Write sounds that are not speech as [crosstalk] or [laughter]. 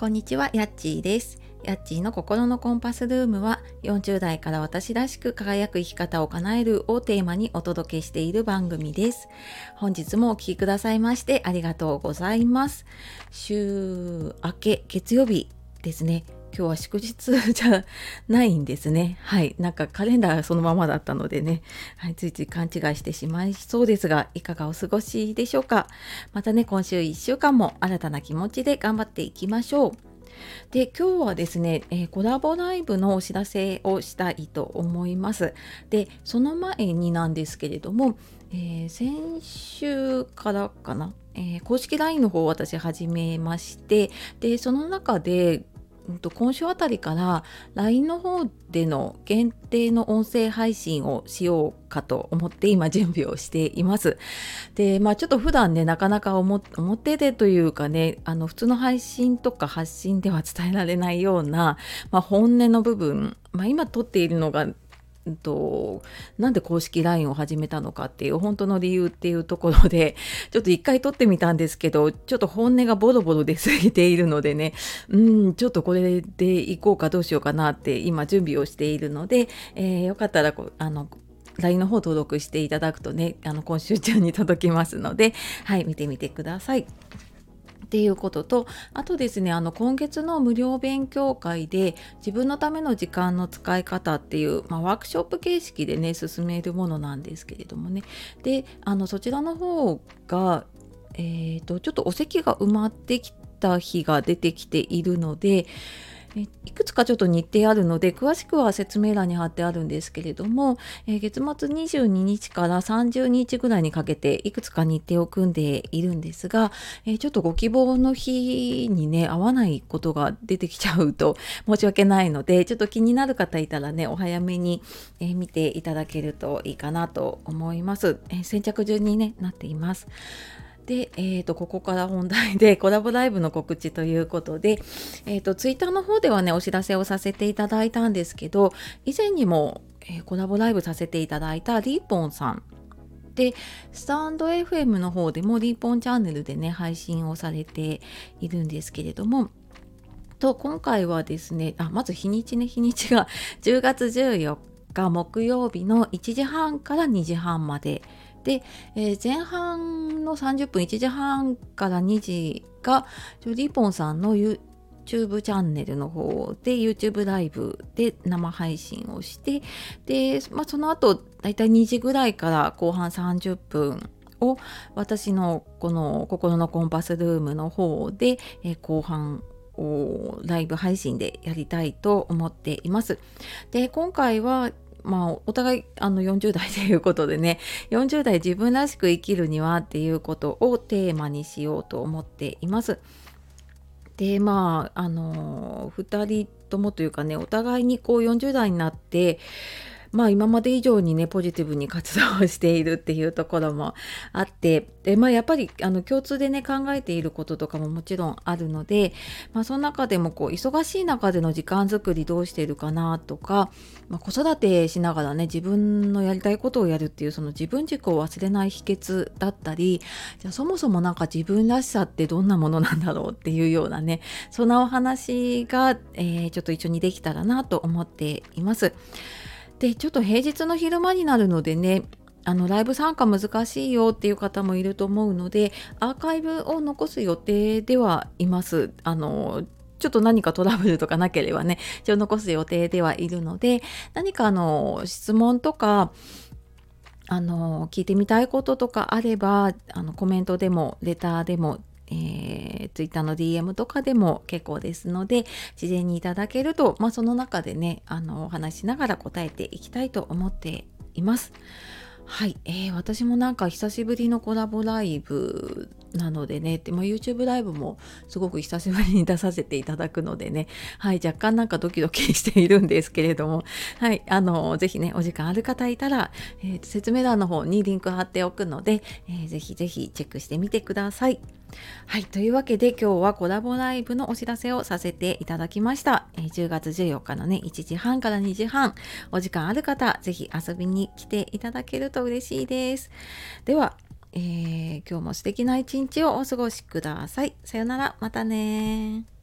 こんにちは、やっちーです。やっちーの心のコンパスルームは40代から私らしく輝く生き方を叶えるをテーマにお届けしている番組です。本日もお聴きくださいましてありがとうございます。週明け月曜日ですね。今日は祝日 [laughs] じゃないんですね。はい。なんかカレンダーそのままだったのでね、はい、ついつい勘違いしてしまいそうですが、いかがお過ごしでしょうか。またね、今週1週間も新たな気持ちで頑張っていきましょう。で今日はですね、えーコラボライブのお知らせをしたいと思います。でその前になんですけれども、えー先週からかな、えー公式 LINE の方を私始めましてでその中でうんと今週あたりから LINE の方での限定の音声配信をしようかと思って今準備をしています。でまあちょっと普段ねなかなか表でというかねあの普通の配信とか発信では伝えられないような、まあ、本音の部分、まあ、今撮っているのがんとなんで公式 LINE を始めたのかっていう本当の理由っていうところで [laughs] ちょっと一回撮ってみたんですけどちょっと本音がボロボロ出過ぎているのでね [laughs] うんちょっとこれでいこうかどうしようかなって今準備をしているので、えーよかったらこあの LINE の方登録していただくとねあの今週中に届きますのではい見てみてください。っていうこととあとですねあの今月の無料勉強会で自分のための時間の使い方っていう、まあ、ワークショップ形式でね進めるものなんですけれどもね。であのそちらの方が、えー、とちょっとお席が埋まってきた日が出てきているのでいくつかちょっと日程あるので詳しくは説明欄に貼ってあるんですけれども、え月末22日から30日ぐらいにかけていくつか日程を組んでいるんですが、えちょっとご希望の日にね合わないことが出てきちゃうと [laughs] 申し訳ないのでちょっと気になる方いたらねお早めに、え見ていただけるといいかなと思います。え先着順に、ね、なっています。で、えー、とここから本題で [laughs] コラボライブの告知ということで、えー、とツイッターの方ではねお知らせをさせていただいたんですけど以前にも、えーコラボライブさせていただいたリーポンさんでスタンド FM の方でもリーポンチャンネルでね配信をされているんですけれどもと今回はですねあまず日にちね日にちが10月14日木曜日の1時半から2時半までで、えー前半の30分1時半から2時がリポンさんの YouTube チャンネルの方で YouTube ライブで生配信をしてで、まあ、その後だいたい2時ぐらいから後半30分を私のこの心のコンパスルームの方で、えー後半をライブ配信でやりたいと思っています。で今回はまあ、お互いあの40代ということでね [laughs] 40代自分らしく生きるにはっていうことをテーマにしようと思っています。でまああの2人ともというかねお互いにこう40代になってまあ今まで以上にねポジティブに活動しているっていうところもあってでまあやっぱりあの共通でね考えていることとかももちろんあるので、まあ、その中でもこう忙しい中での時間作りどうしているかなとか、まあ、子育てしながらね自分のやりたいことをやるっていうその自分軸を忘れない秘訣だったりじゃあそもそもなんか自分らしさってどんなものなんだろうっていうようなねそんなお話が、えーちょっと一緒にできたらなと思っています。でちょっと平日の昼間になるのでねあのライブ参加難しいよっていう方もいると思うのでアーカイブを残す予定ではいます。あのちょっと何かトラブルとかなければね一応残す予定ではいるので何かあの質問とかあの聞いてみたいこととかあればあのコメントでもレターでもえー、Twitter の DM とかでも結構ですので事前にいただけると、まあ、その中でねあのお話しながら答えていきたいと思っています。はい、えー私もなんか久しぶりのコラボライブなのでね、でまあ、YouTube ライブもすごく久しぶりに出させていただくのでね、はい、若干なんかドキドキしているんですけれども、はい、あのぜひねお時間ある方いたら、えー説明欄の方にリンク貼っておくので、えーぜひぜひチェックしてみてください。はい、というわけで今日はコラボライブのお知らせをさせていただきました。え10月14日のね、1時半から2時半、お時間ある方、ぜひ遊びに来ていただけると嬉しいです。では、えー今日も素敵な一日をお過ごしください。さよなら、またね